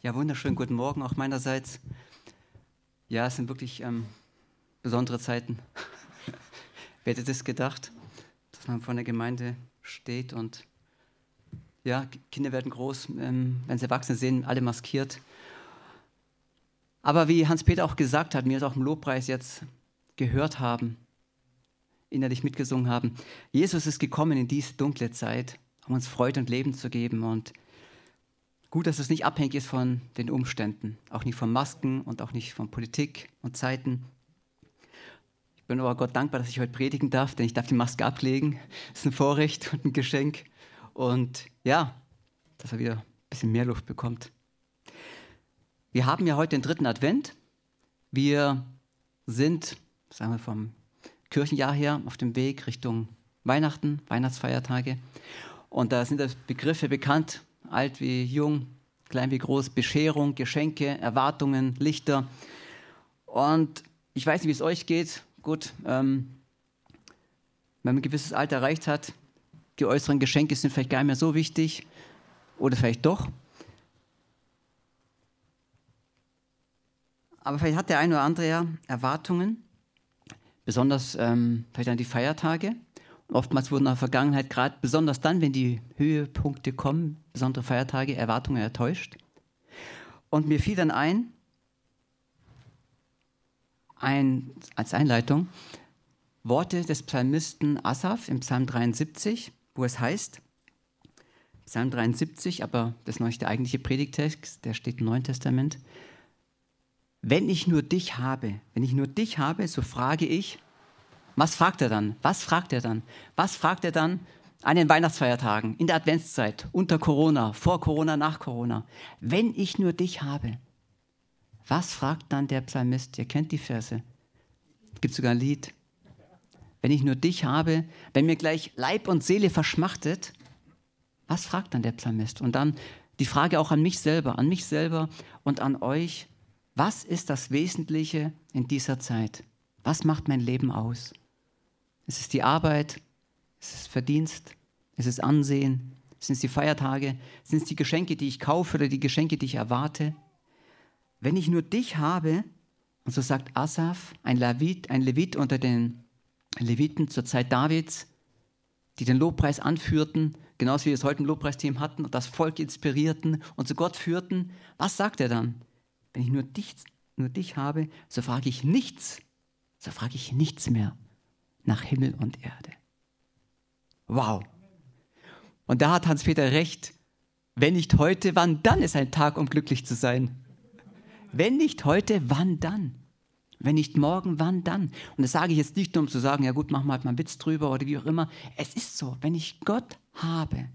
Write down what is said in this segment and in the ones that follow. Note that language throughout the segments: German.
Ja, wunderschönen guten Morgen auch meinerseits. Ja, es sind wirklich ähm, besondere Zeiten. Wer hätte das gedacht, dass man vor einer Gemeinde steht und ja, Kinder werden groß, ähm, wenn sie Erwachsene sehen, alle maskiert. Aber wie Hans-Peter auch gesagt hat, mir es auch im Lobpreis jetzt gehört haben, innerlich mitgesungen haben, Jesus ist gekommen in diese dunkle Zeit, um uns Freude und Leben zu geben und Gut, dass es nicht abhängig ist von den Umständen, auch nicht von Masken und auch nicht von Politik und Zeiten. Ich bin aber Gott dankbar, dass ich heute predigen darf, denn ich darf die Maske ablegen. Das ist ein Vorrecht und ein Geschenk. Und ja, dass er wieder ein bisschen mehr Luft bekommt. Wir haben ja heute den dritten Advent. Wir sind, sagen wir vom Kirchenjahr her, auf dem Weg Richtung Weihnachten, Weihnachtsfeiertage. Und da sind Begriffe bekannt, alt wie jung, klein wie groß, Bescherung, Geschenke, Erwartungen, Lichter. Und ich weiß nicht, wie es euch geht. Gut, ähm, wenn man ein gewisses Alter erreicht hat, die äußeren Geschenke sind vielleicht gar nicht mehr so wichtig. Oder vielleicht doch. Aber vielleicht hat der eine oder andere ja Erwartungen, besonders ähm, vielleicht an die Feiertage. Oftmals wurden in der Vergangenheit gerade besonders dann, wenn die Höhepunkte kommen, besondere Feiertage, Erwartungen enttäuscht. Und mir fiel dann ein, ein, als Einleitung, Worte des Psalmisten Asaf im Psalm 73, wo es heißt, Psalm 73, aber das ist noch nicht der eigentliche Predigtext, der steht im Neuen Testament. Wenn ich nur dich habe, wenn ich nur dich habe, so frage ich, was fragt er dann? Was fragt er dann? Was fragt er dann an den Weihnachtsfeiertagen, in der Adventszeit, unter Corona, vor Corona, nach Corona? Wenn ich nur dich habe. Was fragt dann der Psalmist? Ihr kennt die Verse. Es gibt sogar ein Lied. Wenn ich nur dich habe, wenn mir gleich Leib und Seele verschmachtet, was fragt dann der Psalmist? Und dann die Frage auch an mich selber, an mich selber und an euch. Was ist das Wesentliche in dieser Zeit? Was macht mein Leben aus? Es ist die Arbeit, es ist Verdienst, es ist Ansehen, es sind die Feiertage, es sind die Geschenke, die ich kaufe oder die Geschenke, die ich erwarte. Wenn ich nur dich habe, und so sagt Asaf, ein Levit, ein Levit unter den Leviten zur Zeit Davids, die den Lobpreis anführten, genauso wie wir es heute im Lobpreisteam hatten und das Volk inspirierten und zu Gott führten, was sagt er dann? Wenn ich nur dich, nur dich habe, so frage ich nichts, so frage ich nichts mehr nach Himmel und Erde. Wow. Und da hat Hans-Peter recht. Wenn nicht heute, wann dann ist ein Tag, um glücklich zu sein? Wenn nicht heute, wann dann? Wenn nicht morgen, wann dann? Und das sage ich jetzt nicht nur, um zu sagen, ja gut, machen wir halt mal einen Witz drüber oder wie auch immer. Es ist so, wenn ich Gott habe,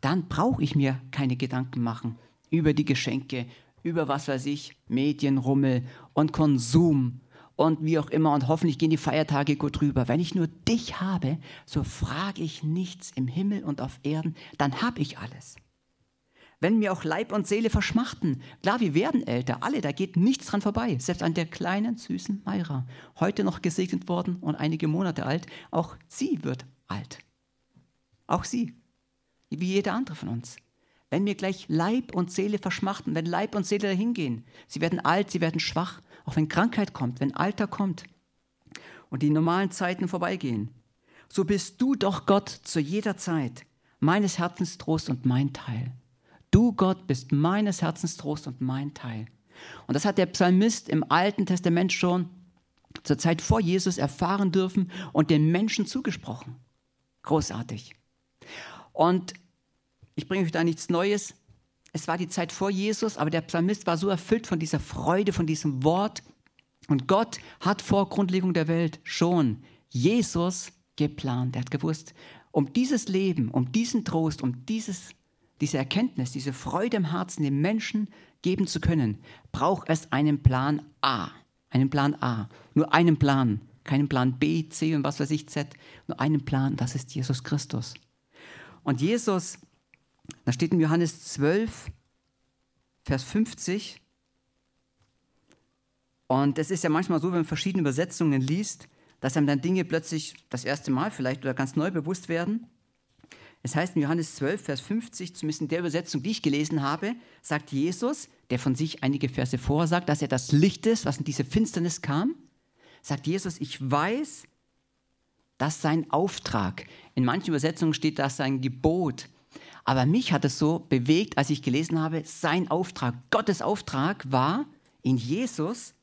dann brauche ich mir keine Gedanken machen über die Geschenke, über was weiß ich, Medienrummel und Konsum und wie auch immer. Und hoffentlich gehen die Feiertage gut rüber. Wenn ich nur dich habe, so frage ich nichts im Himmel und auf Erden, dann habe ich alles. Wenn mir auch Leib und Seele verschmachten, klar, wir werden älter, alle, da geht nichts dran vorbei, selbst an der kleinen, süßen Mayra, heute noch gesegnet worden und einige Monate alt, auch sie wird alt. Auch sie, wie jeder andere von uns. Wenn mir gleich Leib und Seele verschmachten, wenn Leib und Seele dahin gehen, sie werden alt, sie werden schwach, auch wenn Krankheit kommt, wenn Alter kommt und die normalen Zeiten vorbeigehen, so bist du doch Gott zu jeder Zeit, meines Herzens Trost und mein Teil. Du Gott bist meines Herzens Trost und mein Teil. Und das hat der Psalmist im Alten Testament schon zur Zeit vor Jesus erfahren dürfen und den Menschen zugesprochen. Großartig. Und ich bringe euch da nichts Neues. Es war die Zeit vor Jesus, aber der Psalmist war so erfüllt von dieser Freude, von diesem Wort. Und Gott hat vor Grundlegung der Welt schon Jesus geplant. Er hat gewusst, um dieses Leben, um diesen Trost, um dieses, diese Erkenntnis, diese Freude im Herzen den Menschen geben zu können, braucht es einen Plan A. Einen Plan A. Nur einen Plan. Keinen Plan B, C und was weiß ich, Z. Nur einen Plan, das ist Jesus Christus. Und Jesus da steht in Johannes 12, Vers 50. Und es ist ja manchmal so, wenn man verschiedene Übersetzungen liest, dass einem dann Dinge plötzlich das erste Mal vielleicht oder ganz neu bewusst werden. Es heißt in Johannes 12, Vers 50, zumindest in der Übersetzung, die ich gelesen habe, sagt Jesus, der von sich einige Verse vorher sagt, dass er das Licht ist, was in diese Finsternis kam, sagt Jesus, ich weiß, dass sein Auftrag, in manchen Übersetzungen steht das sein Gebot, aber mich hat es so bewegt, als ich gelesen habe, sein Auftrag, Gottes Auftrag war in Jesus.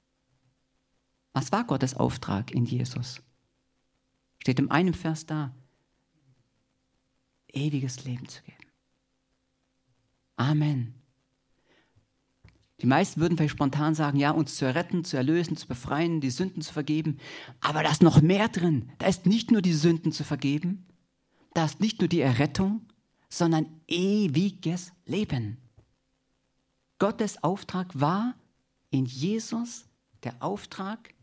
Was war Gottes Auftrag in Jesus? Steht in einem Vers da. Ewiges Leben zu geben. Amen. Die meisten würden vielleicht spontan sagen, ja, uns zu erretten, zu erlösen, zu befreien, die Sünden zu vergeben. Aber da ist noch mehr drin. Da ist nicht nur die Sünden zu vergeben, da ist nicht nur die Errettung, sondern ewiges Leben. Gottes Auftrag war in Jesus der Auftrag,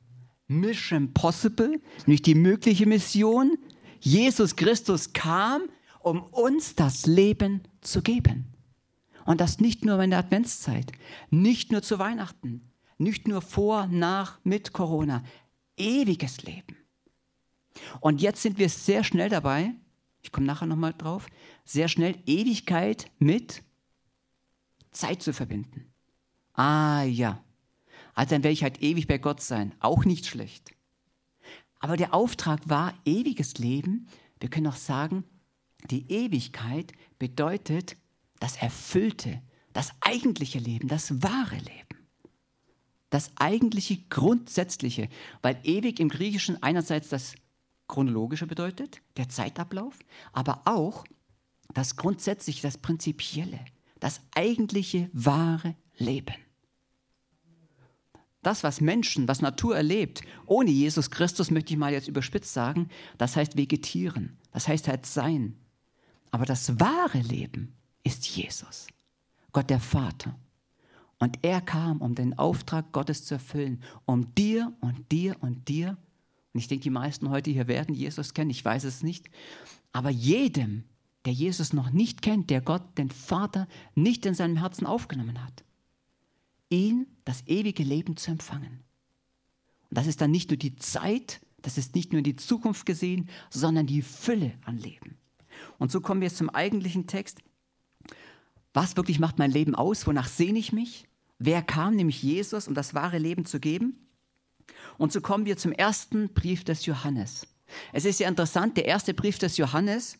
Mission Possible, nämlich die mögliche Mission. Jesus Christus kam, um uns das Leben zu geben. Und das nicht nur in der Adventszeit, nicht nur zu Weihnachten, nicht nur vor, nach, mit Corona. Ewiges Leben. Und jetzt sind wir sehr schnell dabei, ich komme nachher nochmal drauf, sehr schnell Ewigkeit mit Zeit zu verbinden. Ah ja, also dann werde ich halt ewig bei Gott sein. Auch nicht schlecht. Aber der Auftrag war ewiges Leben. Wir können auch sagen, die Ewigkeit bedeutet das erfüllte, das eigentliche Leben, das wahre Leben. Das eigentliche, grundsätzliche, weil ewig im Griechischen einerseits das chronologische bedeutet, der Zeitablauf, aber auch das grundsätzliche, das prinzipielle, das eigentliche, wahre Leben. Das, was Menschen, was Natur erlebt, ohne Jesus Christus, möchte ich mal jetzt überspitzt sagen, das heißt vegetieren, das heißt halt sein. Aber das wahre Leben ist Jesus, Gott der Vater. Und er kam, um den Auftrag Gottes zu erfüllen, um dir und dir und dir und ich denke, die meisten heute hier werden Jesus kennen, ich weiß es nicht. Aber jedem, der Jesus noch nicht kennt, der Gott, den Vater, nicht in seinem Herzen aufgenommen hat, ihn das ewige Leben zu empfangen. Und das ist dann nicht nur die Zeit, das ist nicht nur die Zukunft gesehen, sondern die Fülle an Leben. Und so kommen wir jetzt zum eigentlichen Text. Was wirklich macht mein Leben aus? Wonach sehne ich mich? Wer kam, nämlich Jesus, um das wahre Leben zu geben? Und so kommen wir zum ersten Brief des Johannes. Es ist ja interessant, der erste Brief des Johannes,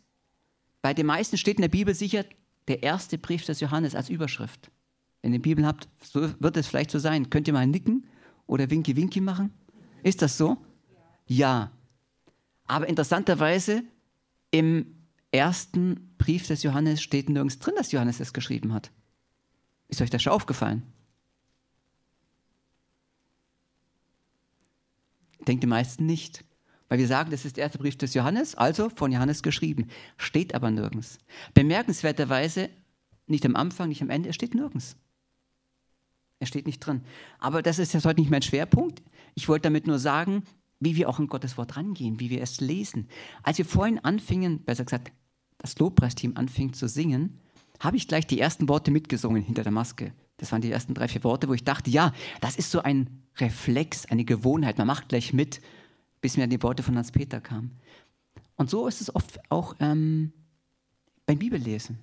bei den meisten steht in der Bibel sicher der erste Brief des Johannes als Überschrift. Wenn ihr die Bibel habt, so wird es vielleicht so sein. Könnt ihr mal nicken oder Winky Winky machen? Ist das so? Ja. Aber interessanterweise im ersten Brief des Johannes steht nirgends drin, dass Johannes es geschrieben hat. Ist euch das schon aufgefallen? Denkt die meisten nicht. Weil wir sagen, das ist der erste Brief des Johannes, also von Johannes geschrieben. Steht aber nirgends. Bemerkenswerterweise, nicht am Anfang, nicht am Ende, er steht nirgends. Er steht nicht drin. Aber das ist jetzt heute nicht mein Schwerpunkt. Ich wollte damit nur sagen, wie wir auch in Gottes Wort rangehen, wie wir es lesen. Als wir vorhin anfingen, besser gesagt, das Lobpreisteam anfing zu singen, habe ich gleich die ersten Worte mitgesungen hinter der Maske. Das waren die ersten drei, vier Worte, wo ich dachte, ja, das ist so ein Reflex, eine Gewohnheit. Man macht gleich mit, bis mir die Worte von Hans-Peter kamen. Und so ist es oft auch ähm, beim Bibellesen.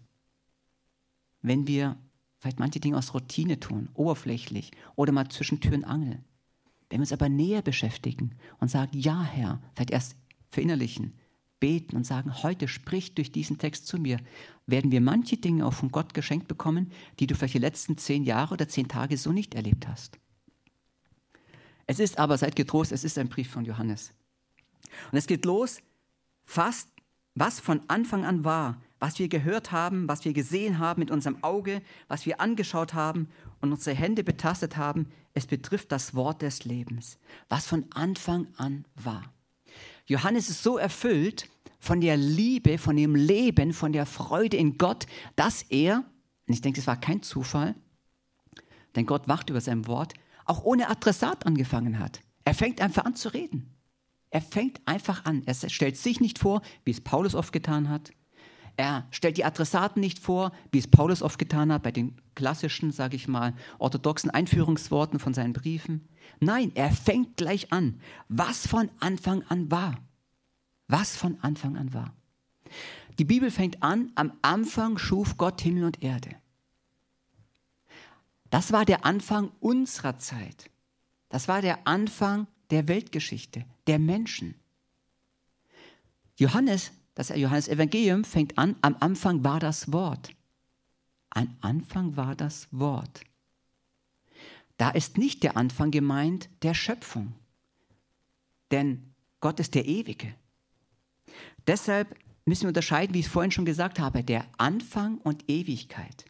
Wenn wir vielleicht manche Dinge aus Routine tun, oberflächlich oder mal zwischen Tür und Angel. Wenn wir uns aber näher beschäftigen und sagen, ja Herr, vielleicht erst verinnerlichen, beten und sagen, heute sprich durch diesen Text zu mir, werden wir manche Dinge auch von Gott geschenkt bekommen, die du vielleicht die letzten zehn Jahre oder zehn Tage so nicht erlebt hast. Es ist aber, seid getrost, es ist ein Brief von Johannes. Und es geht los, fast was von Anfang an war, was wir gehört haben, was wir gesehen haben mit unserem Auge, was wir angeschaut haben und unsere Hände betastet haben, es betrifft das Wort des Lebens, was von Anfang an war. Johannes ist so erfüllt von der Liebe, von dem Leben, von der Freude in Gott, dass er, und ich denke, es war kein Zufall, denn Gott wacht über sein Wort, auch ohne Adressat angefangen hat. Er fängt einfach an zu reden. Er fängt einfach an. Er stellt sich nicht vor, wie es Paulus oft getan hat. Er stellt die Adressaten nicht vor, wie es Paulus oft getan hat bei den klassischen, sage ich mal, orthodoxen Einführungsworten von seinen Briefen. Nein, er fängt gleich an, was von Anfang an war. Was von Anfang an war. Die Bibel fängt an, am Anfang schuf Gott Himmel und Erde. Das war der Anfang unserer Zeit. Das war der Anfang der Weltgeschichte, der Menschen. Johannes, das Johannes Evangelium fängt an, am Anfang war das Wort. Am Anfang war das Wort. Da ist nicht der Anfang gemeint der Schöpfung, denn Gott ist der Ewige. Deshalb müssen wir unterscheiden, wie ich es vorhin schon gesagt habe, der Anfang und Ewigkeit.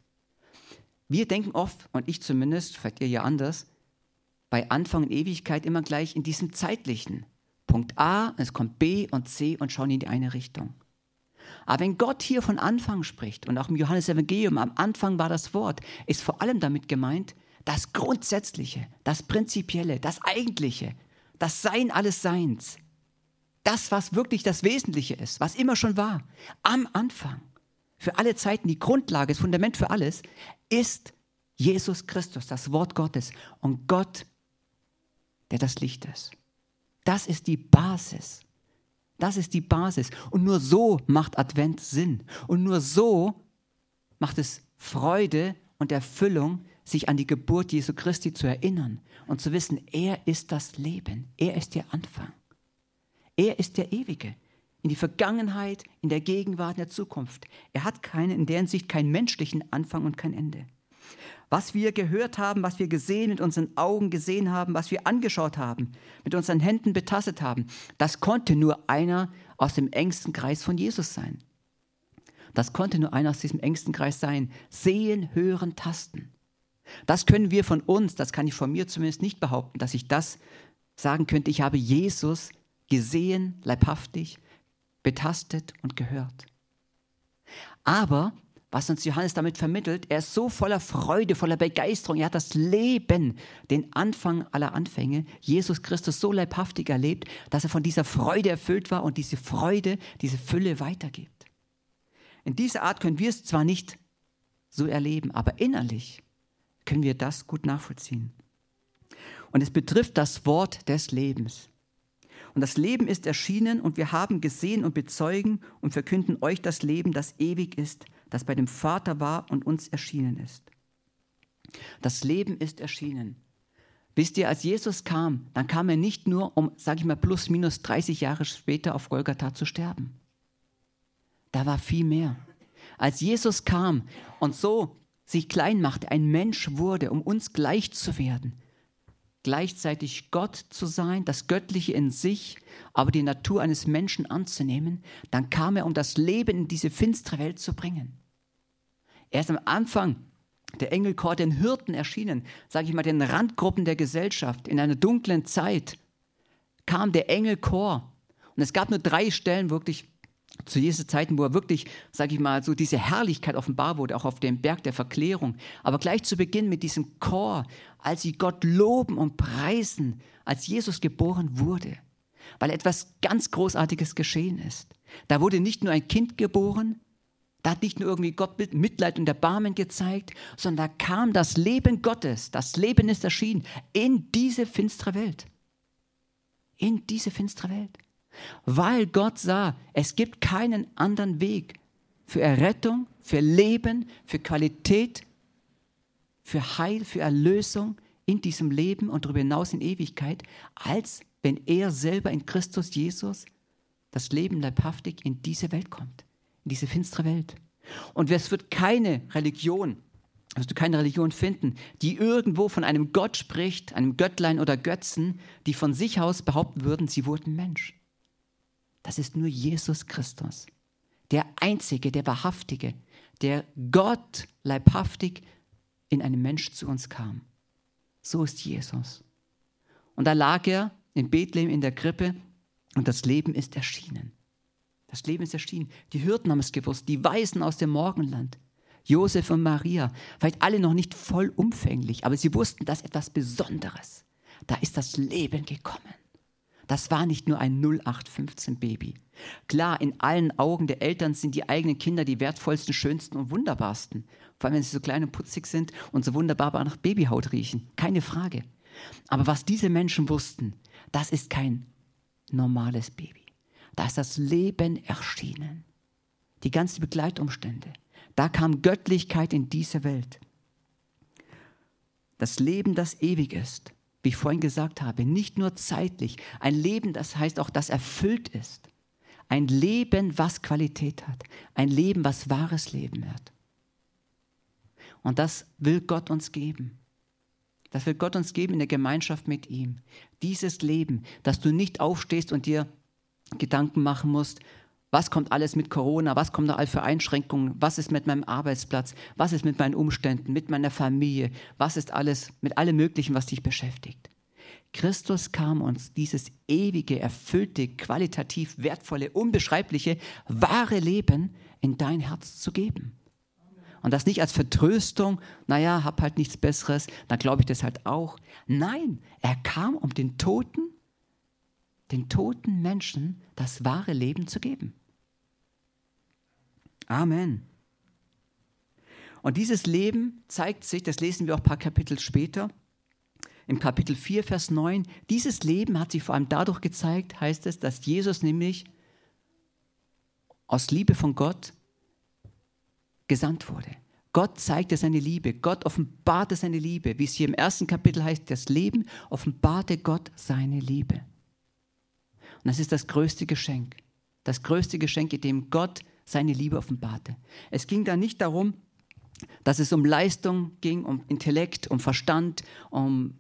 Wir denken oft, und ich zumindest, vielleicht ihr ja anders, bei Anfang und Ewigkeit immer gleich in diesem zeitlichen. Punkt A, es kommt B und C und schauen in die eine Richtung. Aber wenn Gott hier von Anfang spricht und auch im Johannes Evangelium, am Anfang war das Wort, ist vor allem damit gemeint, das Grundsätzliche, das Prinzipielle, das Eigentliche, das Sein alles Seins. Das, was wirklich das Wesentliche ist, was immer schon war, am Anfang, für alle Zeiten die Grundlage, das Fundament für alles, ist Jesus Christus, das Wort Gottes und Gott, der das Licht ist. Das ist die Basis. Das ist die Basis. Und nur so macht Advent Sinn. Und nur so macht es Freude und Erfüllung, sich an die Geburt Jesu Christi zu erinnern und zu wissen, er ist das Leben. Er ist der Anfang. Er ist der Ewige. In die Vergangenheit, in der Gegenwart, in der Zukunft. Er hat keine, in der Hinsicht keinen menschlichen Anfang und kein Ende. Was wir gehört haben, was wir gesehen, mit unseren Augen gesehen haben, was wir angeschaut haben, mit unseren Händen betastet haben, das konnte nur einer aus dem engsten Kreis von Jesus sein. Das konnte nur einer aus diesem engsten Kreis sein. Sehen, hören, tasten. Das können wir von uns, das kann ich von mir zumindest nicht behaupten, dass ich das sagen könnte, ich habe Jesus gesehen, leibhaftig, betastet und gehört. Aber was uns Johannes damit vermittelt. Er ist so voller Freude, voller Begeisterung. Er hat das Leben, den Anfang aller Anfänge, Jesus Christus so leibhaftig erlebt, dass er von dieser Freude erfüllt war und diese Freude, diese Fülle weitergibt. In dieser Art können wir es zwar nicht so erleben, aber innerlich können wir das gut nachvollziehen. Und es betrifft das Wort des Lebens. Und das Leben ist erschienen und wir haben gesehen und bezeugen und verkünden euch das Leben, das ewig ist, das bei dem Vater war und uns erschienen ist. Das Leben ist erschienen. Wisst ihr, als Jesus kam, dann kam er nicht nur, um, sage ich mal, plus minus 30 Jahre später auf Golgatha zu sterben. Da war viel mehr. Als Jesus kam und so sich klein machte, ein Mensch wurde, um uns gleich zu werden, gleichzeitig Gott zu sein, das Göttliche in sich, aber die Natur eines Menschen anzunehmen, dann kam er, um das Leben in diese finstere Welt zu bringen. Er ist am Anfang der Engelchor den Hirten erschienen, sage ich mal, den Randgruppen der Gesellschaft. In einer dunklen Zeit kam der Engelchor. Und es gab nur drei Stellen wirklich zu Jesu Zeiten, wo er wirklich, sage ich mal, so diese Herrlichkeit offenbar wurde, auch auf dem Berg der Verklärung. Aber gleich zu Beginn mit diesem Chor, als sie Gott loben und preisen, als Jesus geboren wurde, weil etwas ganz Großartiges geschehen ist. Da wurde nicht nur ein Kind geboren, da hat nicht nur irgendwie Gott Mitleid und Erbarmen gezeigt, sondern da kam das Leben Gottes, das Leben ist erschienen in diese finstere Welt. In diese finstere Welt. Weil Gott sah, es gibt keinen anderen Weg für Errettung, für Leben, für Qualität, für Heil, für Erlösung in diesem Leben und darüber hinaus in Ewigkeit, als wenn er selber in Christus Jesus das Leben leibhaftig in diese Welt kommt, in diese finstere Welt. Und es wird keine Religion, wirst du keine Religion finden, die irgendwo von einem Gott spricht, einem Göttlein oder Götzen, die von sich aus behaupten würden, sie wurden Mensch. Das ist nur Jesus Christus, der Einzige, der Wahrhaftige, der Gott leibhaftig in einem Mensch zu uns kam. So ist Jesus. Und da lag er in Bethlehem in der Krippe und das Leben ist erschienen. Das Leben ist erschienen. Die Hirten haben es gewusst, die Weisen aus dem Morgenland, Josef und Maria, vielleicht alle noch nicht vollumfänglich, aber sie wussten, dass etwas Besonderes. Da ist das Leben gekommen. Das war nicht nur ein 0815-Baby. Klar, in allen Augen der Eltern sind die eigenen Kinder die wertvollsten, schönsten und wunderbarsten. Vor allem, wenn sie so klein und putzig sind und so wunderbar nach Babyhaut riechen. Keine Frage. Aber was diese Menschen wussten, das ist kein normales Baby. Da ist das Leben erschienen. die ganzen Begleitumstände. Da kam Göttlichkeit in diese Welt. Das Leben, das ewig ist, wie ich vorhin gesagt habe, nicht nur zeitlich, ein Leben, das heißt auch, das erfüllt ist. Ein Leben, was Qualität hat. Ein Leben, was wahres Leben wird. Und das will Gott uns geben. Das will Gott uns geben in der Gemeinschaft mit ihm. Dieses Leben, dass du nicht aufstehst und dir Gedanken machen musst, was kommt alles mit Corona, was kommt da all für Einschränkungen, was ist mit meinem Arbeitsplatz, was ist mit meinen Umständen, mit meiner Familie, was ist alles mit allem Möglichen, was dich beschäftigt. Christus kam uns dieses ewige, erfüllte, qualitativ wertvolle, unbeschreibliche, wahre Leben in dein Herz zu geben. Und das nicht als Vertröstung, naja, hab halt nichts Besseres, dann glaube ich das halt auch. Nein, er kam, um den Toten, den toten Menschen das wahre Leben zu geben. Amen. Und dieses Leben zeigt sich, das lesen wir auch ein paar Kapitel später, im Kapitel 4, Vers 9, dieses Leben hat sich vor allem dadurch gezeigt, heißt es, dass Jesus nämlich aus Liebe von Gott gesandt wurde. Gott zeigte seine Liebe, Gott offenbarte seine Liebe. Wie es hier im ersten Kapitel heißt, das Leben offenbarte Gott seine Liebe. Und das ist das größte Geschenk. Das größte Geschenk, in dem Gott seine Liebe offenbarte. Es ging da nicht darum, dass es um Leistung ging, um Intellekt, um Verstand, um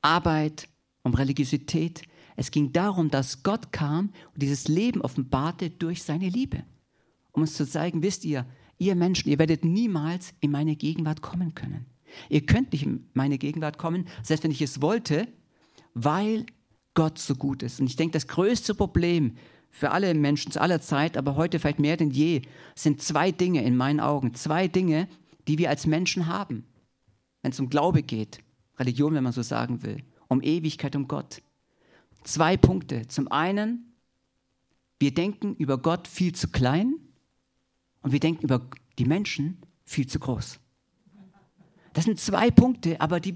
Arbeit, um Religiosität. Es ging darum, dass Gott kam und dieses Leben offenbarte durch seine Liebe. Um uns zu zeigen, wisst ihr, ihr Menschen, ihr werdet niemals in meine Gegenwart kommen können. Ihr könnt nicht in meine Gegenwart kommen, selbst wenn ich es wollte, weil Gott so gut ist. Und ich denke, das größte Problem für alle Menschen zu aller Zeit, aber heute vielleicht mehr denn je, sind zwei Dinge in meinen Augen. Zwei Dinge, die wir als Menschen haben, wenn es um Glaube geht, Religion, wenn man so sagen will, um Ewigkeit, um Gott. Zwei Punkte. Zum einen, wir denken über Gott viel zu klein und wir denken über die Menschen viel zu groß. Das sind zwei Punkte, aber die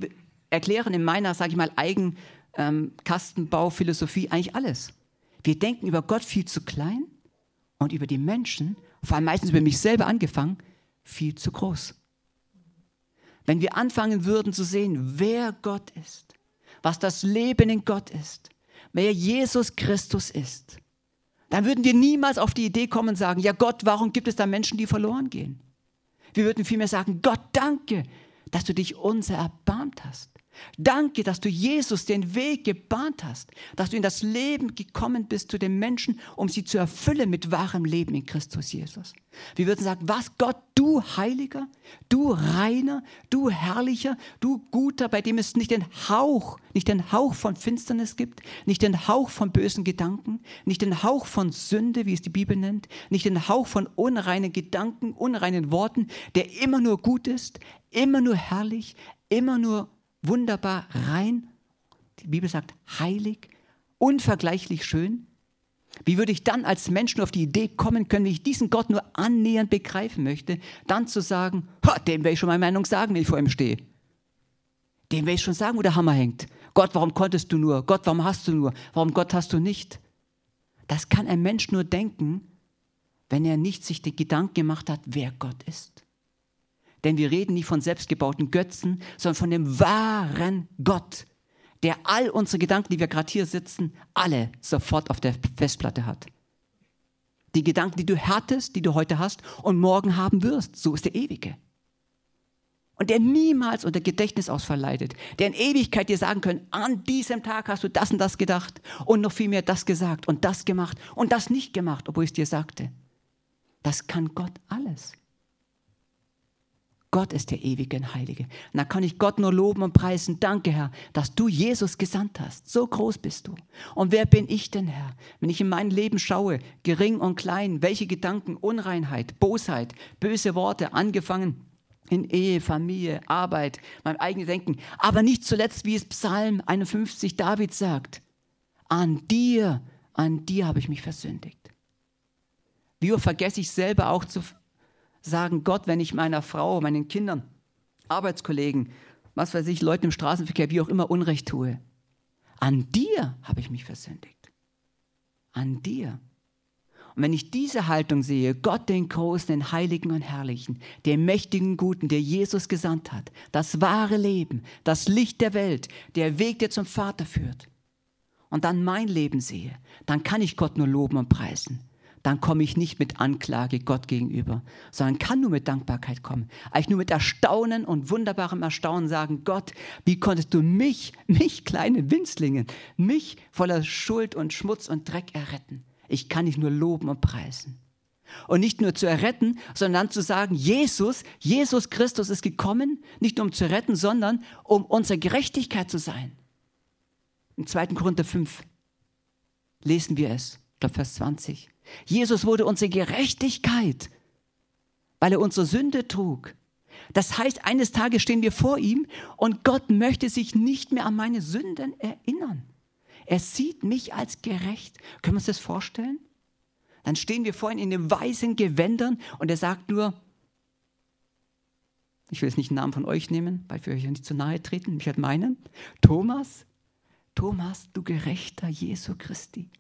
erklären in meiner, sage ich mal, Eigenkastenbauphilosophie ähm, eigentlich alles. Wir denken über Gott viel zu klein und über die Menschen, vor allem meistens über mich selber angefangen, viel zu groß. Wenn wir anfangen würden zu sehen, wer Gott ist, was das Leben in Gott ist, wer Jesus Christus ist, dann würden wir niemals auf die Idee kommen und sagen, ja Gott, warum gibt es da Menschen, die verloren gehen? Wir würden vielmehr sagen, Gott, danke, dass du dich unser erbarmt hast. Danke, dass du Jesus den Weg gebahnt hast, dass du in das Leben gekommen bist zu den Menschen, um sie zu erfüllen mit wahrem Leben in Christus Jesus. Wir würden sagen, was Gott, du Heiliger, du Reiner, du Herrlicher, du Guter, bei dem es nicht den Hauch, nicht den Hauch von Finsternis gibt, nicht den Hauch von bösen Gedanken, nicht den Hauch von Sünde, wie es die Bibel nennt, nicht den Hauch von unreinen Gedanken, unreinen Worten, der immer nur gut ist, immer nur herrlich, immer nur wunderbar, rein, die Bibel sagt heilig, unvergleichlich schön. Wie würde ich dann als Mensch nur auf die Idee kommen können, wenn ich diesen Gott nur annähernd begreifen möchte, dann zu sagen, dem werde ich schon meine Meinung sagen, wenn ich vor ihm stehe. Dem werde ich schon sagen, wo der Hammer hängt. Gott, warum konntest du nur? Gott, warum hast du nur? Warum Gott hast du nicht? Das kann ein Mensch nur denken, wenn er nicht sich den Gedanken gemacht hat, wer Gott ist. Denn wir reden nicht von selbstgebauten Götzen, sondern von dem wahren Gott, der all unsere Gedanken, die wir gerade hier sitzen, alle sofort auf der Festplatte hat. Die Gedanken, die du hattest, die du heute hast und morgen haben wirst, so ist der Ewige. Und der niemals unter Gedächtnisausfall leidet, der in Ewigkeit dir sagen können, an diesem Tag hast du das und das gedacht und noch viel mehr das gesagt und das gemacht und das nicht gemacht, obwohl ich es dir sagte. Das kann Gott alles. Gott ist der ewige und Heilige. Und da kann ich Gott nur loben und preisen. Danke, Herr, dass du Jesus gesandt hast. So groß bist du. Und wer bin ich denn, Herr? Wenn ich in mein Leben schaue, gering und klein, welche Gedanken, Unreinheit, Bosheit, böse Worte, angefangen in Ehe, Familie, Arbeit, mein eigenes Denken, aber nicht zuletzt, wie es Psalm 51 David sagt, an dir, an dir habe ich mich versündigt. Wie vergesse ich selber auch zu sagen, Gott, wenn ich meiner Frau, meinen Kindern, Arbeitskollegen, was weiß ich, Leuten im Straßenverkehr, wie auch immer, Unrecht tue. An dir habe ich mich versündigt. An dir. Und wenn ich diese Haltung sehe, Gott den Großen, den Heiligen und Herrlichen, den mächtigen Guten, der Jesus gesandt hat, das wahre Leben, das Licht der Welt, der Weg, der zum Vater führt, und dann mein Leben sehe, dann kann ich Gott nur loben und preisen. Dann komme ich nicht mit Anklage Gott gegenüber, sondern kann nur mit Dankbarkeit kommen. Eigentlich nur mit Erstaunen und wunderbarem Erstaunen sagen, Gott, wie konntest du mich, mich kleine Winzlingen, mich voller Schuld und Schmutz und Dreck erretten? Ich kann dich nur loben und preisen. Und nicht nur zu erretten, sondern zu sagen, Jesus, Jesus Christus ist gekommen, nicht nur um zu retten, sondern um unsere Gerechtigkeit zu sein. Im 2. Korinther 5 lesen wir es, ich glaube Vers 20. Jesus wurde unsere Gerechtigkeit, weil er unsere Sünde trug. Das heißt, eines Tages stehen wir vor ihm und Gott möchte sich nicht mehr an meine Sünden erinnern. Er sieht mich als gerecht. Können wir uns das vorstellen? Dann stehen wir vor ihm in den weißen Gewändern und er sagt nur, ich will jetzt nicht den Namen von euch nehmen, weil wir euch ja nicht zu nahe treten, mich halt meinen, Thomas, Thomas, du Gerechter Jesu Christi.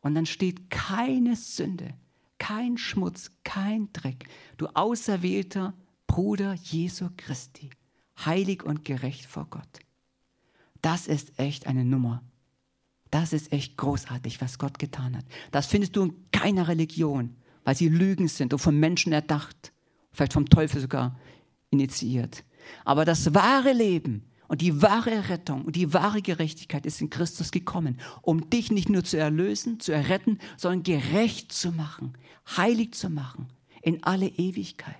Und dann steht keine Sünde, kein Schmutz, kein Dreck. Du auserwählter Bruder Jesu Christi, heilig und gerecht vor Gott. Das ist echt eine Nummer. Das ist echt großartig, was Gott getan hat. Das findest du in keiner Religion, weil sie Lügen sind und vom Menschen erdacht, vielleicht vom Teufel sogar initiiert. Aber das wahre Leben und die wahre Rettung und die wahre Gerechtigkeit ist in Christus gekommen, um dich nicht nur zu erlösen, zu erretten, sondern gerecht zu machen, heilig zu machen in alle Ewigkeit.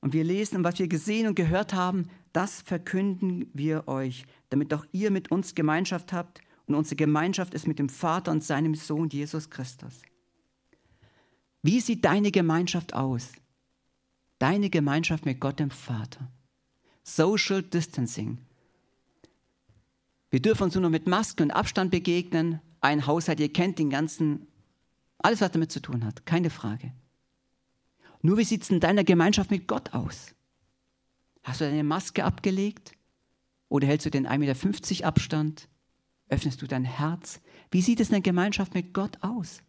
Und wir lesen, was wir gesehen und gehört haben, das verkünden wir euch, damit auch ihr mit uns Gemeinschaft habt. Und unsere Gemeinschaft ist mit dem Vater und seinem Sohn Jesus Christus. Wie sieht deine Gemeinschaft aus? Deine Gemeinschaft mit Gott dem Vater. Social Distancing. Wir dürfen uns nur noch mit Masken und Abstand begegnen. Ein Haushalt, ihr kennt den ganzen, alles, was damit zu tun hat, keine Frage. Nur wie sieht es in deiner Gemeinschaft mit Gott aus? Hast du deine Maske abgelegt? Oder hältst du den 1,50 Meter Abstand? Öffnest du dein Herz? Wie sieht es in der Gemeinschaft mit Gott aus?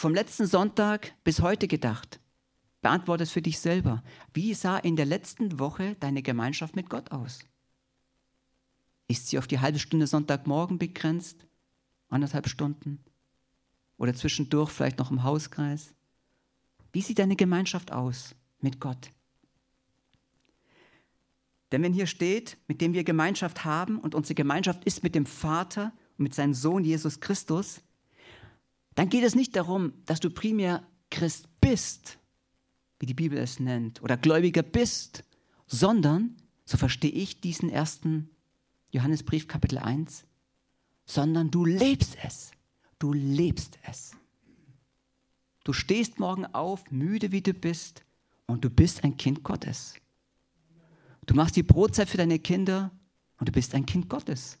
Vom letzten Sonntag bis heute gedacht. Beantworte es für dich selber. Wie sah in der letzten Woche deine Gemeinschaft mit Gott aus? Ist sie auf die halbe Stunde Sonntagmorgen begrenzt? Anderthalb Stunden? Oder zwischendurch vielleicht noch im Hauskreis? Wie sieht deine Gemeinschaft aus mit Gott? Denn wenn hier steht, mit dem wir Gemeinschaft haben und unsere Gemeinschaft ist mit dem Vater und mit seinem Sohn Jesus Christus, dann geht es nicht darum, dass du primär Christ bist, wie die Bibel es nennt, oder Gläubiger bist, sondern, so verstehe ich diesen ersten Johannesbrief Kapitel 1, sondern du lebst es. Du lebst es. Du stehst morgen auf, müde wie du bist, und du bist ein Kind Gottes. Du machst die Brotzeit für deine Kinder und du bist ein Kind Gottes.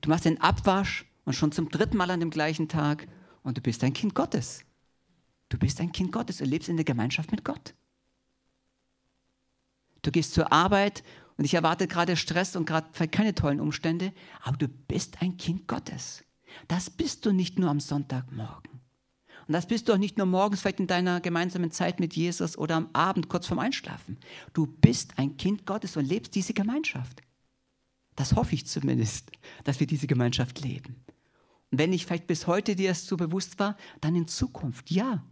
Du machst den Abwasch und schon zum dritten Mal an dem gleichen Tag und du bist ein Kind Gottes. Du bist ein Kind Gottes und lebst in der Gemeinschaft mit Gott. Du gehst zur Arbeit und ich erwarte gerade Stress und gerade keine tollen Umstände, aber du bist ein Kind Gottes. Das bist du nicht nur am Sonntagmorgen. Und das bist du auch nicht nur morgens vielleicht in deiner gemeinsamen Zeit mit Jesus oder am Abend kurz vorm Einschlafen. Du bist ein Kind Gottes und lebst diese Gemeinschaft. Das hoffe ich zumindest, dass wir diese Gemeinschaft leben. Wenn nicht vielleicht bis heute dir das so bewusst war, dann in Zukunft, ja,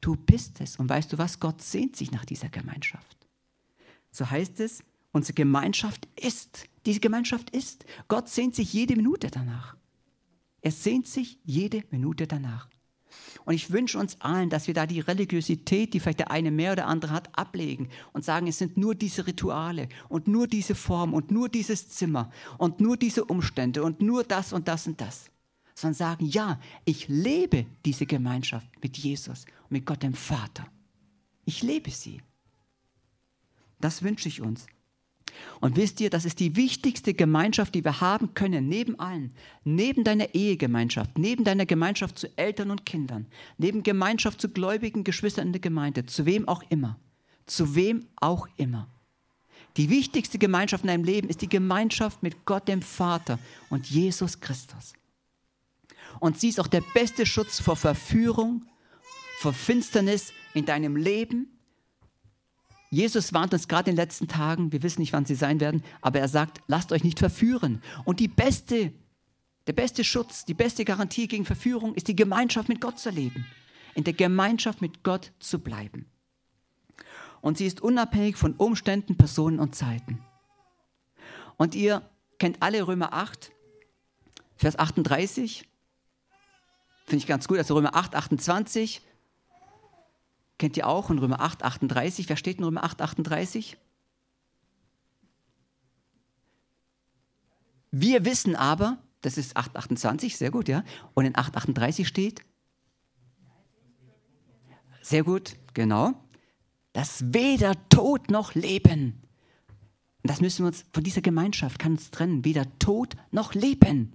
du bist es. Und weißt du was, Gott sehnt sich nach dieser Gemeinschaft. So heißt es, unsere Gemeinschaft ist, diese Gemeinschaft ist. Gott sehnt sich jede Minute danach. Er sehnt sich jede Minute danach. Und ich wünsche uns allen, dass wir da die Religiosität, die vielleicht der eine mehr oder andere hat, ablegen und sagen, es sind nur diese Rituale und nur diese Form und nur dieses Zimmer und nur diese Umstände und nur das und das und das. Sondern sagen, ja, ich lebe diese Gemeinschaft mit Jesus und mit Gott dem Vater. Ich lebe sie. Das wünsche ich uns. Und wisst ihr, das ist die wichtigste Gemeinschaft, die wir haben können, neben allen. Neben deiner Ehegemeinschaft, neben deiner Gemeinschaft zu Eltern und Kindern, neben Gemeinschaft zu gläubigen Geschwistern in der Gemeinde, zu wem auch immer. Zu wem auch immer. Die wichtigste Gemeinschaft in deinem Leben ist die Gemeinschaft mit Gott dem Vater und Jesus Christus. Und sie ist auch der beste Schutz vor Verführung, vor Finsternis in deinem Leben. Jesus warnt uns gerade in den letzten Tagen, wir wissen nicht, wann sie sein werden, aber er sagt, lasst euch nicht verführen. Und die beste, der beste Schutz, die beste Garantie gegen Verführung ist die Gemeinschaft mit Gott zu leben, in der Gemeinschaft mit Gott zu bleiben und sie ist unabhängig von Umständen, Personen und Zeiten. Und ihr kennt alle Römer 8, Vers 38. Finde ich ganz gut. Also Römer 8, 28. Kennt ihr auch? Und Römer 8, 38. Wer steht in Römer 8, 38? Wir wissen aber, das ist 8, 28, sehr gut, ja. Und in 8, 38 steht, sehr gut, genau dass weder Tod noch Leben, das müssen wir uns von dieser Gemeinschaft kann uns trennen, weder Tod noch Leben.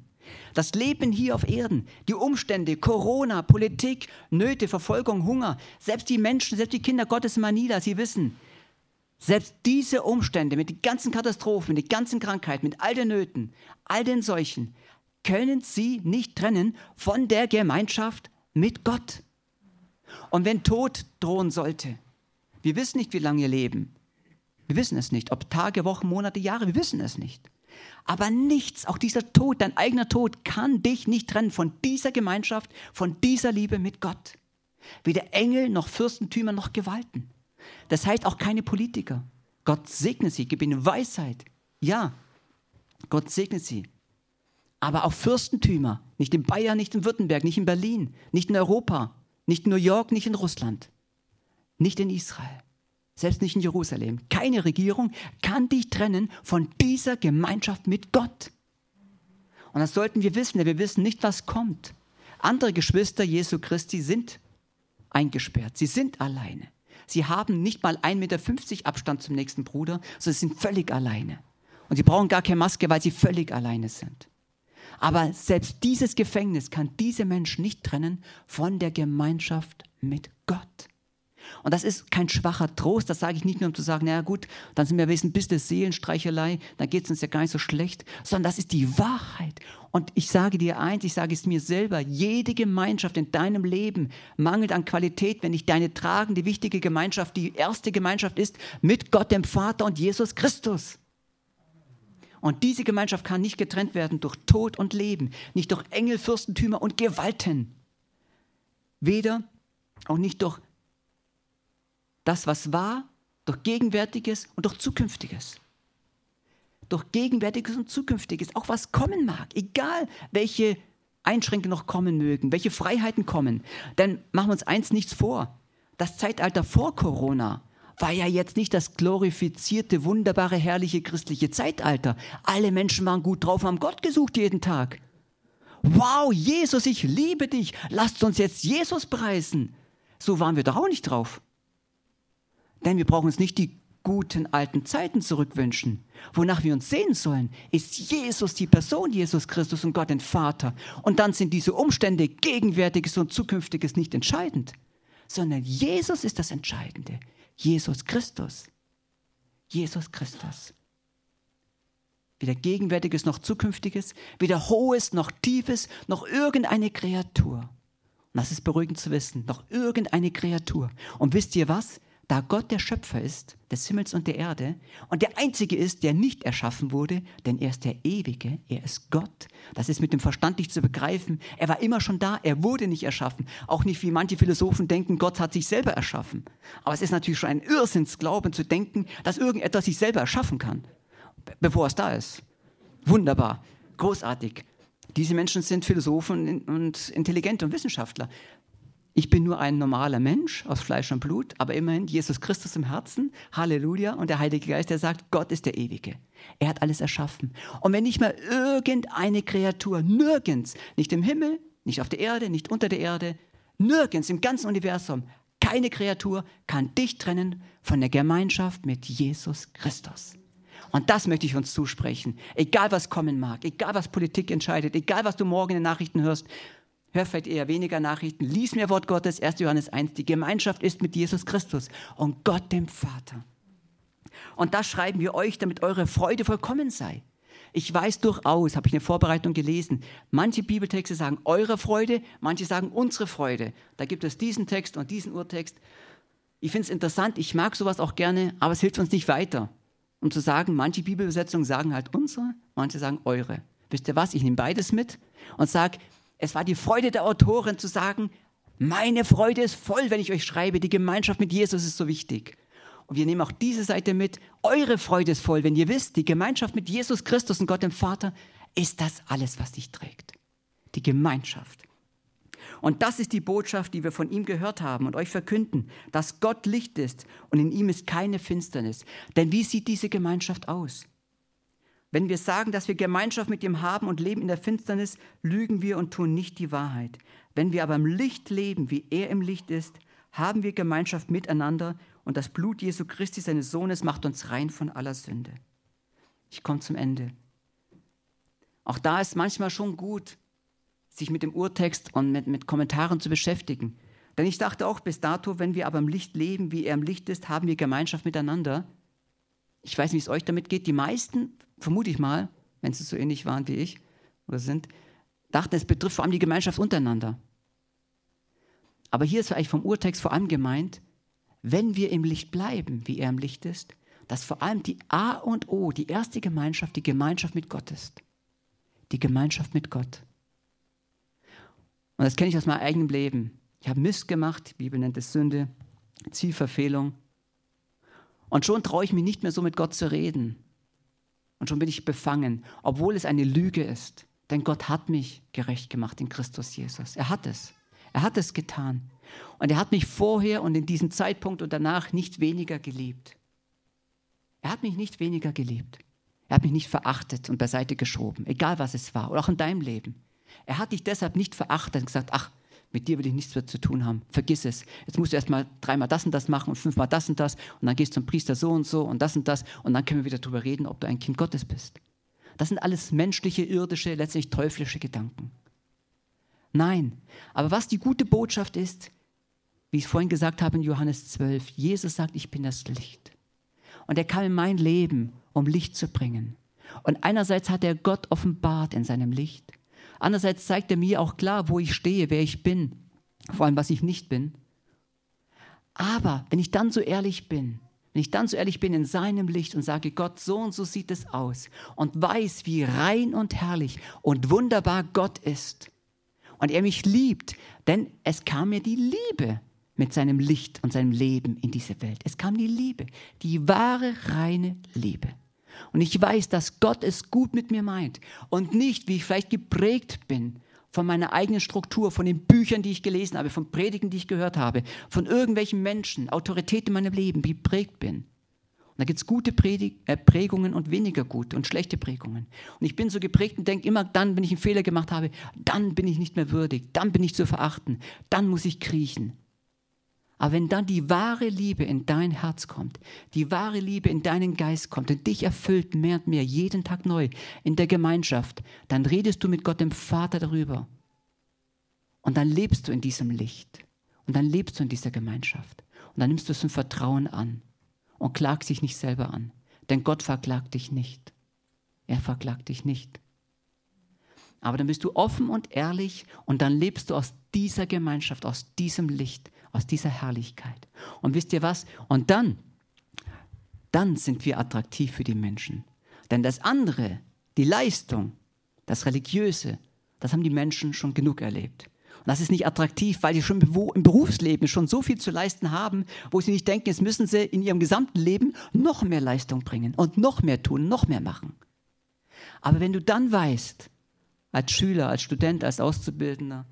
Das Leben hier auf Erden, die Umstände, Corona, Politik, Nöte, Verfolgung, Hunger, selbst die Menschen, selbst die Kinder Gottes in Manila, sie wissen, selbst diese Umstände mit den ganzen Katastrophen, mit den ganzen Krankheiten, mit all den Nöten, all den Seuchen, können sie nicht trennen von der Gemeinschaft mit Gott. Und wenn Tod drohen sollte, wir wissen nicht, wie lange wir leben. Wir wissen es nicht. Ob Tage, Wochen, Monate, Jahre, wir wissen es nicht. Aber nichts, auch dieser Tod, dein eigener Tod, kann dich nicht trennen von dieser Gemeinschaft, von dieser Liebe mit Gott. Weder Engel noch Fürstentümer noch Gewalten. Das heißt auch keine Politiker. Gott segne sie, gib ihnen Weisheit. Ja, Gott segne sie. Aber auch Fürstentümer, nicht in Bayern, nicht in Württemberg, nicht in Berlin, nicht in Europa, nicht in New York, nicht in Russland. Nicht in Israel, selbst nicht in Jerusalem. Keine Regierung kann dich trennen von dieser Gemeinschaft mit Gott. Und das sollten wir wissen, denn wir wissen nicht, was kommt. Andere Geschwister Jesu Christi sind eingesperrt. Sie sind alleine. Sie haben nicht mal 1,50 Meter Abstand zum nächsten Bruder, sondern sie sind völlig alleine. Und sie brauchen gar keine Maske, weil sie völlig alleine sind. Aber selbst dieses Gefängnis kann diese Menschen nicht trennen von der Gemeinschaft mit Gott. Und das ist kein schwacher Trost, das sage ich nicht nur, um zu sagen, naja gut, dann sind wir ein bisschen Seelenstreichelei, dann geht es uns ja gar nicht so schlecht, sondern das ist die Wahrheit. Und ich sage dir eins, ich sage es mir selber, jede Gemeinschaft in deinem Leben mangelt an Qualität, wenn nicht deine tragende, wichtige Gemeinschaft die erste Gemeinschaft ist mit Gott, dem Vater und Jesus Christus. Und diese Gemeinschaft kann nicht getrennt werden durch Tod und Leben, nicht durch Engel, Fürstentümer und Gewalten. Weder auch nicht durch das, was war, durch Gegenwärtiges und durch Zukünftiges. Durch Gegenwärtiges und Zukünftiges, auch was kommen mag, egal welche Einschränkungen noch kommen mögen, welche Freiheiten kommen. Denn machen wir uns eins nichts vor. Das Zeitalter vor Corona war ja jetzt nicht das glorifizierte, wunderbare, herrliche christliche Zeitalter. Alle Menschen waren gut drauf, haben Gott gesucht jeden Tag. Wow, Jesus, ich liebe dich. Lasst uns jetzt Jesus preisen. So waren wir doch auch nicht drauf. Denn wir brauchen uns nicht die guten alten Zeiten zurückwünschen. Wonach wir uns sehen sollen, ist Jesus, die Person Jesus Christus und Gott den Vater. Und dann sind diese Umstände, Gegenwärtiges und Zukünftiges, nicht entscheidend, sondern Jesus ist das Entscheidende. Jesus Christus. Jesus Christus. Weder Gegenwärtiges noch Zukünftiges, weder Hohes noch Tiefes, noch irgendeine Kreatur. Und das ist beruhigend zu wissen, noch irgendeine Kreatur. Und wisst ihr was? Da Gott der Schöpfer ist, des Himmels und der Erde, und der Einzige ist, der nicht erschaffen wurde, denn er ist der Ewige, er ist Gott. Das ist mit dem Verstand nicht zu begreifen. Er war immer schon da, er wurde nicht erschaffen. Auch nicht, wie manche Philosophen denken, Gott hat sich selber erschaffen. Aber es ist natürlich schon ein Irrsinnsglauben zu denken, dass irgendetwas sich selber erschaffen kann, bevor es da ist. Wunderbar, großartig. Diese Menschen sind Philosophen und Intelligente und Wissenschaftler. Ich bin nur ein normaler Mensch aus Fleisch und Blut, aber immerhin Jesus Christus im Herzen. Halleluja. Und der Heilige Geist, der sagt, Gott ist der Ewige. Er hat alles erschaffen. Und wenn nicht mal irgendeine Kreatur, nirgends, nicht im Himmel, nicht auf der Erde, nicht unter der Erde, nirgends im ganzen Universum, keine Kreatur kann dich trennen von der Gemeinschaft mit Jesus Christus. Und das möchte ich uns zusprechen. Egal was kommen mag, egal was Politik entscheidet, egal was du morgen in den Nachrichten hörst, hör vielleicht eher weniger Nachrichten, lies mir Wort Gottes, 1. Johannes 1, die Gemeinschaft ist mit Jesus Christus und Gott dem Vater. Und das schreiben wir euch, damit eure Freude vollkommen sei. Ich weiß durchaus, habe ich eine Vorbereitung gelesen, manche Bibeltexte sagen eure Freude, manche sagen unsere Freude. Da gibt es diesen Text und diesen Urtext. Ich finde es interessant, ich mag sowas auch gerne, aber es hilft uns nicht weiter. Um zu sagen, manche Bibelübersetzungen sagen halt unsere, manche sagen eure. Wisst ihr was? Ich nehme beides mit und sage, es war die Freude der Autorin zu sagen, meine Freude ist voll, wenn ich euch schreibe, die Gemeinschaft mit Jesus ist so wichtig. Und wir nehmen auch diese Seite mit. Eure Freude ist voll, wenn ihr wisst, die Gemeinschaft mit Jesus Christus und Gott dem Vater ist das alles, was dich trägt. Die Gemeinschaft. Und das ist die Botschaft, die wir von ihm gehört haben und euch verkünden, dass Gott Licht ist und in ihm ist keine Finsternis. Denn wie sieht diese Gemeinschaft aus? Wenn wir sagen, dass wir Gemeinschaft mit ihm haben und leben in der Finsternis, lügen wir und tun nicht die Wahrheit. Wenn wir aber im Licht leben, wie er im Licht ist, haben wir Gemeinschaft miteinander und das Blut Jesu Christi, seines Sohnes, macht uns rein von aller Sünde. Ich komme zum Ende. Auch da ist manchmal schon gut, sich mit dem Urtext und mit, mit Kommentaren zu beschäftigen. Denn ich dachte auch bis dato, wenn wir aber im Licht leben, wie er im Licht ist, haben wir Gemeinschaft miteinander. Ich weiß nicht, wie es euch damit geht. Die meisten, vermute ich mal, wenn sie so ähnlich waren wie ich oder sind, dachten, es betrifft vor allem die Gemeinschaft untereinander. Aber hier ist eigentlich vom Urtext vor allem gemeint, wenn wir im Licht bleiben, wie er im Licht ist, dass vor allem die A und O, die erste Gemeinschaft, die Gemeinschaft mit Gott ist. Die Gemeinschaft mit Gott. Und das kenne ich aus meinem eigenen Leben. Ich habe Mist gemacht, die Bibel nennt es Sünde, Zielverfehlung. Und schon traue ich mich nicht mehr so mit Gott zu reden. Und schon bin ich befangen, obwohl es eine Lüge ist. Denn Gott hat mich gerecht gemacht in Christus Jesus. Er hat es. Er hat es getan. Und er hat mich vorher und in diesem Zeitpunkt und danach nicht weniger geliebt. Er hat mich nicht weniger geliebt. Er hat mich nicht verachtet und beiseite geschoben, egal was es war, oder auch in deinem Leben. Er hat dich deshalb nicht verachtet und gesagt, ach, mit dir will ich nichts mehr zu tun haben. Vergiss es. Jetzt musst du erst mal dreimal das und das machen und fünfmal das und das und dann gehst du zum Priester so und so und das und das und dann können wir wieder darüber reden, ob du ein Kind Gottes bist. Das sind alles menschliche, irdische, letztlich teuflische Gedanken. Nein, aber was die gute Botschaft ist, wie ich vorhin gesagt habe in Johannes 12, Jesus sagt, ich bin das Licht. Und er kam in mein Leben, um Licht zu bringen. Und einerseits hat er Gott offenbart in seinem Licht. Andererseits zeigt er mir auch klar, wo ich stehe, wer ich bin, vor allem was ich nicht bin. Aber wenn ich dann so ehrlich bin, wenn ich dann so ehrlich bin in seinem Licht und sage, Gott, so und so sieht es aus und weiß, wie rein und herrlich und wunderbar Gott ist, und er mich liebt, denn es kam mir die Liebe mit seinem Licht und seinem Leben in diese Welt. Es kam die Liebe, die wahre, reine Liebe. Und ich weiß, dass Gott es gut mit mir meint und nicht, wie ich vielleicht geprägt bin von meiner eigenen Struktur, von den Büchern, die ich gelesen habe, von Predigen, die ich gehört habe, von irgendwelchen Menschen, Autoritäten in meinem Leben, wie geprägt bin. Und da gibt es gute Predig äh, Prägungen und weniger gute und schlechte Prägungen. Und ich bin so geprägt und denke immer dann, wenn ich einen Fehler gemacht habe, dann bin ich nicht mehr würdig, dann bin ich zu verachten, dann muss ich kriechen. Aber wenn dann die wahre Liebe in dein Herz kommt, die wahre Liebe in deinen Geist kommt und dich erfüllt mehr und mehr, jeden Tag neu in der Gemeinschaft, dann redest du mit Gott dem Vater darüber. Und dann lebst du in diesem Licht. Und dann lebst du in dieser Gemeinschaft. Und dann nimmst du es im Vertrauen an und klag dich nicht selber an. Denn Gott verklagt dich nicht. Er verklagt dich nicht. Aber dann bist du offen und ehrlich und dann lebst du aus dieser Gemeinschaft, aus diesem Licht, aus dieser Herrlichkeit. Und wisst ihr was? Und dann, dann sind wir attraktiv für die Menschen. Denn das andere, die Leistung, das Religiöse, das haben die Menschen schon genug erlebt. Und das ist nicht attraktiv, weil sie schon im Berufsleben schon so viel zu leisten haben, wo sie nicht denken, jetzt müssen sie in ihrem gesamten Leben noch mehr Leistung bringen und noch mehr tun, noch mehr machen. Aber wenn du dann weißt, als Schüler, als Student, als Auszubildender,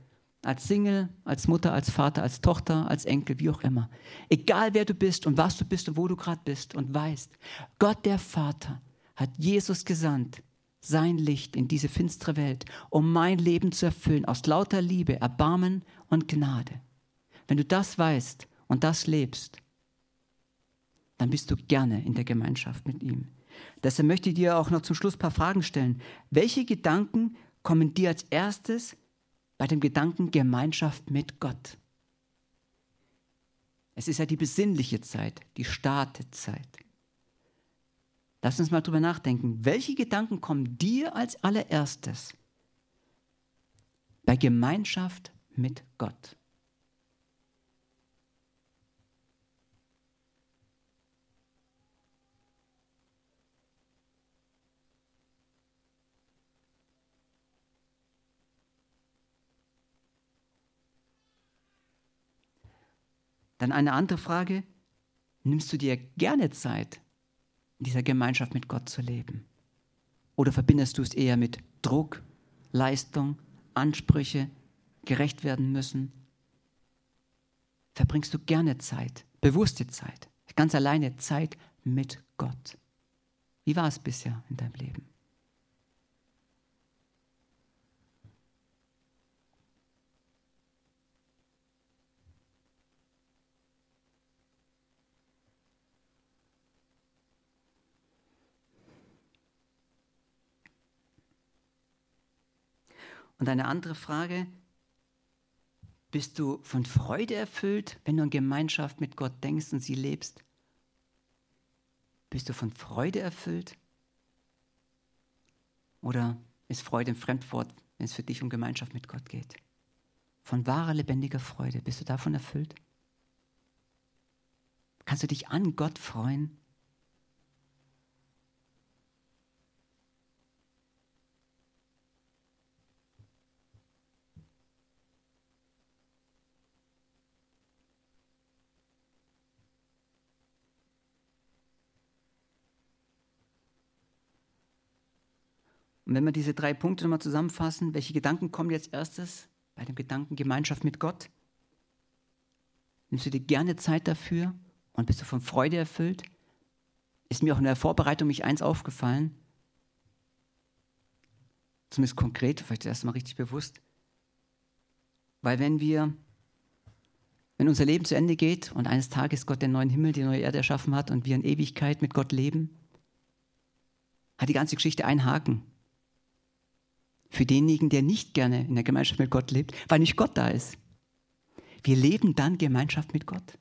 als Single, als Mutter, als Vater, als Tochter, als Enkel, wie auch immer, egal wer du bist und was du bist und wo du gerade bist und weißt, Gott der Vater hat Jesus gesandt, sein Licht in diese finstere Welt, um mein Leben zu erfüllen, aus lauter Liebe, Erbarmen und Gnade. Wenn du das weißt und das lebst, dann bist du gerne in der Gemeinschaft mit ihm. Deshalb möchte ich dir auch noch zum Schluss ein paar Fragen stellen. Welche Gedanken kommen dir als erstes bei dem Gedanken Gemeinschaft mit Gott? Es ist ja die besinnliche Zeit, die Startezeit. Lass uns mal drüber nachdenken. Welche Gedanken kommen dir als allererstes bei Gemeinschaft mit Gott? Dann eine andere Frage, nimmst du dir gerne Zeit, in dieser Gemeinschaft mit Gott zu leben? Oder verbindest du es eher mit Druck, Leistung, Ansprüche, gerecht werden müssen? Verbringst du gerne Zeit, bewusste Zeit, ganz alleine Zeit mit Gott? Wie war es bisher in deinem Leben? Und eine andere Frage, bist du von Freude erfüllt, wenn du in Gemeinschaft mit Gott denkst und sie lebst? Bist du von Freude erfüllt? Oder ist Freude ein Fremdwort, wenn es für dich um Gemeinschaft mit Gott geht? Von wahrer, lebendiger Freude, bist du davon erfüllt? Kannst du dich an Gott freuen? Und wenn wir diese drei Punkte nochmal zusammenfassen, welche Gedanken kommen jetzt erstes bei dem Gedanken Gemeinschaft mit Gott? Nimmst du dir gerne Zeit dafür und bist du von Freude erfüllt? Ist mir auch in der Vorbereitung mich eins aufgefallen, zumindest konkret, vielleicht erst mal richtig bewusst, weil wenn wir, wenn unser Leben zu Ende geht und eines Tages Gott den neuen Himmel, die neue Erde erschaffen hat und wir in Ewigkeit mit Gott leben, hat die ganze Geschichte einen Haken für denjenigen, der nicht gerne in der Gemeinschaft mit Gott lebt, weil nicht Gott da ist. Wir leben dann Gemeinschaft mit Gott.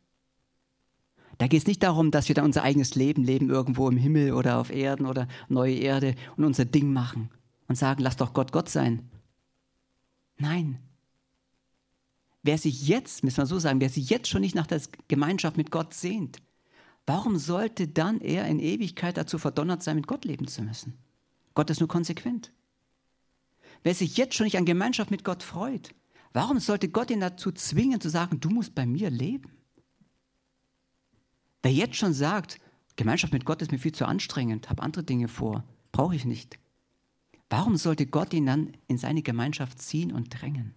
Da geht es nicht darum, dass wir dann unser eigenes Leben leben irgendwo im Himmel oder auf Erden oder neue Erde und unser Ding machen und sagen, lass doch Gott Gott sein. Nein. Wer sich jetzt, müssen wir so sagen, wer sich jetzt schon nicht nach der Gemeinschaft mit Gott sehnt, warum sollte dann er in Ewigkeit dazu verdonnert sein, mit Gott leben zu müssen? Gott ist nur konsequent. Wer sich jetzt schon nicht an Gemeinschaft mit Gott freut, warum sollte Gott ihn dazu zwingen zu sagen, du musst bei mir leben? Wer jetzt schon sagt, Gemeinschaft mit Gott ist mir viel zu anstrengend, habe andere Dinge vor, brauche ich nicht. Warum sollte Gott ihn dann in seine Gemeinschaft ziehen und drängen?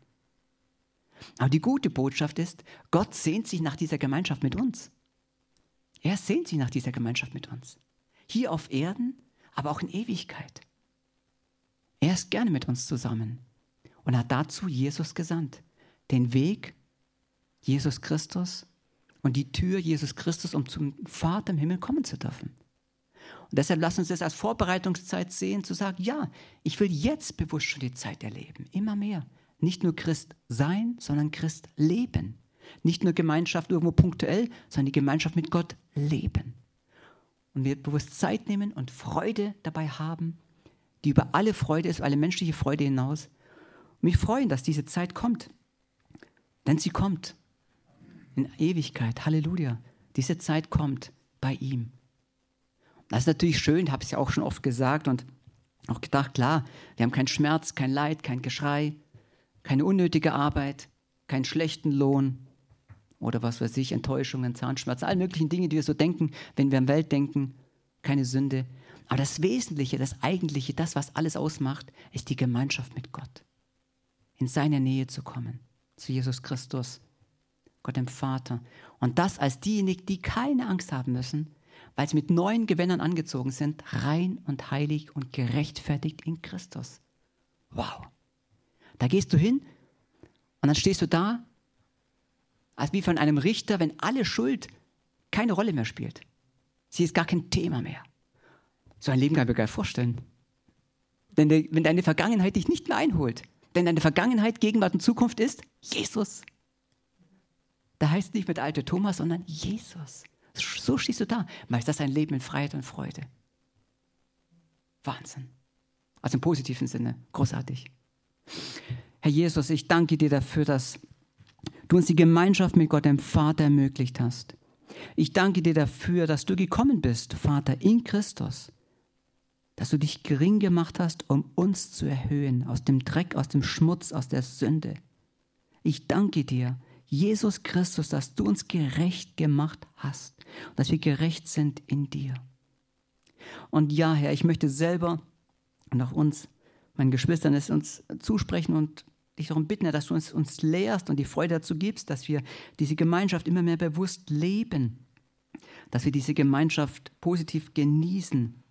Aber die gute Botschaft ist, Gott sehnt sich nach dieser Gemeinschaft mit uns. Er sehnt sich nach dieser Gemeinschaft mit uns. Hier auf Erden, aber auch in Ewigkeit. Er ist gerne mit uns zusammen und hat dazu Jesus gesandt. Den Weg, Jesus Christus und die Tür, Jesus Christus, um zum Vater im Himmel kommen zu dürfen. Und deshalb lass uns das als Vorbereitungszeit sehen, zu sagen, ja, ich will jetzt bewusst schon die Zeit erleben, immer mehr. Nicht nur Christ sein, sondern Christ leben. Nicht nur Gemeinschaft irgendwo punktuell, sondern die Gemeinschaft mit Gott leben. Und wir bewusst Zeit nehmen und Freude dabei haben die über alle Freude ist, alle menschliche Freude hinaus. Und mich freuen, dass diese Zeit kommt. Denn sie kommt in Ewigkeit. Halleluja. Diese Zeit kommt bei ihm. Das ist natürlich schön, habe ich ja auch schon oft gesagt und auch gedacht, klar, wir haben keinen Schmerz, kein Leid, kein Geschrei, keine unnötige Arbeit, keinen schlechten Lohn oder was weiß ich, Enttäuschungen, Zahnschmerzen, alle möglichen Dinge, die wir so denken, wenn wir an Welt denken, keine Sünde. Aber das Wesentliche, das Eigentliche, das, was alles ausmacht, ist die Gemeinschaft mit Gott. In seine Nähe zu kommen, zu Jesus Christus, Gott dem Vater. Und das als diejenigen, die keine Angst haben müssen, weil sie mit neuen Gewändern angezogen sind, rein und heilig und gerechtfertigt in Christus. Wow. Da gehst du hin und dann stehst du da, als wie von einem Richter, wenn alle Schuld keine Rolle mehr spielt. Sie ist gar kein Thema mehr. So ein Leben kann ich mir gar nicht vorstellen. Denn wenn deine Vergangenheit dich nicht mehr einholt, denn deine Vergangenheit, Gegenwart und Zukunft ist Jesus. Da heißt nicht mit alte Thomas, sondern Jesus. So stehst du da. Meist das ein Leben in Freiheit und Freude. Wahnsinn. Also im positiven Sinne, großartig. Herr Jesus, ich danke dir dafür, dass du uns die Gemeinschaft mit Gott, dem Vater, ermöglicht hast. Ich danke dir dafür, dass du gekommen bist, Vater, in Christus. Dass du dich gering gemacht hast, um uns zu erhöhen, aus dem Dreck, aus dem Schmutz, aus der Sünde. Ich danke dir, Jesus Christus, dass du uns gerecht gemacht hast dass wir gerecht sind in dir. Und ja, Herr, ich möchte selber und auch uns, meinen Geschwistern, es uns zusprechen und dich darum bitten, Herr, dass du uns, uns lehrst und die Freude dazu gibst, dass wir diese Gemeinschaft immer mehr bewusst leben, dass wir diese Gemeinschaft positiv genießen,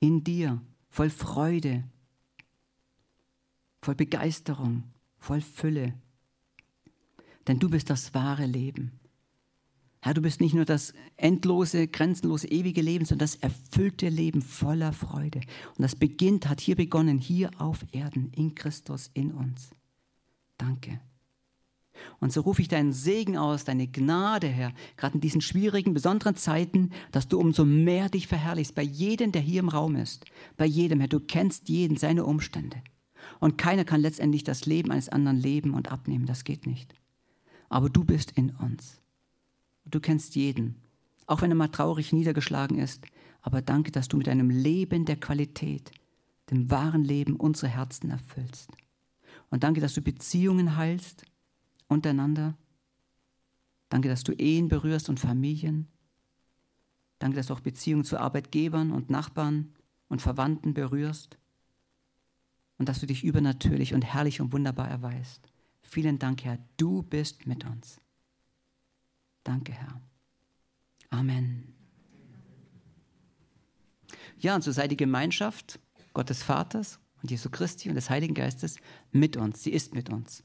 in dir, voll Freude, voll Begeisterung, voll Fülle. Denn du bist das wahre Leben. Herr, du bist nicht nur das endlose, grenzenlose, ewige Leben, sondern das erfüllte Leben voller Freude. Und das beginnt, hat hier begonnen, hier auf Erden, in Christus, in uns. Danke. Und so rufe ich deinen Segen aus, deine Gnade, Herr, gerade in diesen schwierigen, besonderen Zeiten, dass du umso mehr dich verherrlichst, bei jedem, der hier im Raum ist, bei jedem, Herr, du kennst jeden, seine Umstände. Und keiner kann letztendlich das Leben eines anderen leben und abnehmen, das geht nicht. Aber du bist in uns. Du kennst jeden, auch wenn er mal traurig niedergeschlagen ist. Aber danke, dass du mit deinem Leben der Qualität, dem wahren Leben unsere Herzen erfüllst. Und danke, dass du Beziehungen heilst untereinander. Danke, dass du Ehen berührst und Familien. Danke, dass du auch Beziehungen zu Arbeitgebern und Nachbarn und Verwandten berührst. Und dass du dich übernatürlich und herrlich und wunderbar erweist. Vielen Dank, Herr, du bist mit uns. Danke, Herr. Amen. Ja, und so sei die Gemeinschaft Gottes Vaters und Jesu Christi und des Heiligen Geistes mit uns. Sie ist mit uns.